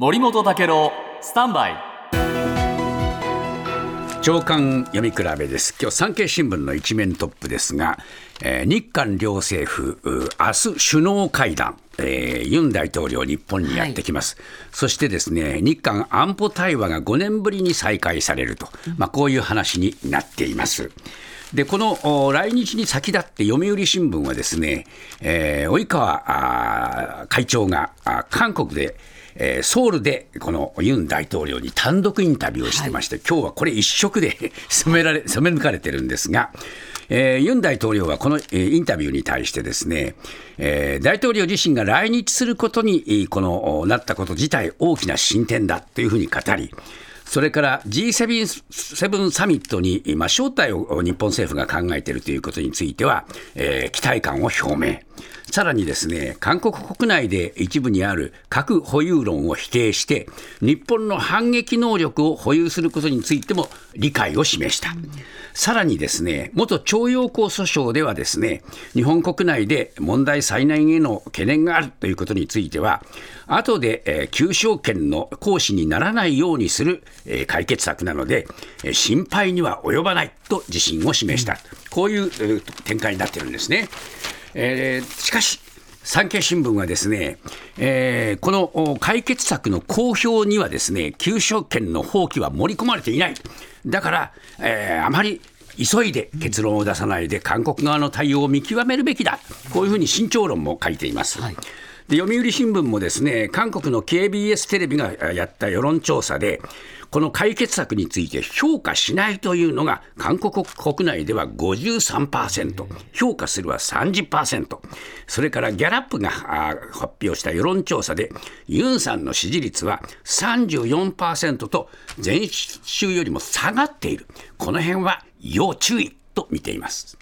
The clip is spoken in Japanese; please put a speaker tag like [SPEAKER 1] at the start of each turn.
[SPEAKER 1] 森本武郎スタンバイ。
[SPEAKER 2] 長官読み比べです。今日産経新聞の一面トップですが、えー、日韓両政府明日首脳会談えー、ユン大統領、日本にやってきます、はい、そしてですね日韓安保対話が5年ぶりに再開されると、まあ、こういう話になっています。でこの来日に先立って読売新聞はですね、えー、及川会長が韓国でえー、ソウルでこのユン大統領に単独インタビューをしてまして、はい、今日はこれ一色で 染められ染め抜かれてるんですが、えー、ユン大統領はこの、えー、インタビューに対してですね、えー、大統領自身が来日することにこのなったこと自体大きな進展だというふうに語り、それから G7 サミットに、今、招待を日本政府が考えているということについては、えー、期待感を表明。さらにですね、韓国国内で一部にある核保有論を否定して、日本の反撃能力を保有することについても理解を示した。さらにですね、元徴用工訴訟ではですね、日本国内で問題再燃への懸念があるということについては、後で、えー、求償権の行使にならないようにする、えー、解決策なので、え、心配には及ばないと自信を示した、こういう、展開になってるんですね。えー、しかし、産経新聞はですね、えー、この解決策の公表にはですね、求償権の放棄は盛り込まれていない。だから、えー、あまり急いで結論を出さないで、韓国側の対応を見極めるべきだ、こういうふうに慎重論も書いています。はいで読売新聞もですね韓国の KBS テレビがやった世論調査で、この解決策について評価しないというのが、韓国国内では53%、評価するは30%、それからギャラップが発表した世論調査で、ユンさんの支持率は34%と、前週よりも下がっている、この辺は要注意と見ています。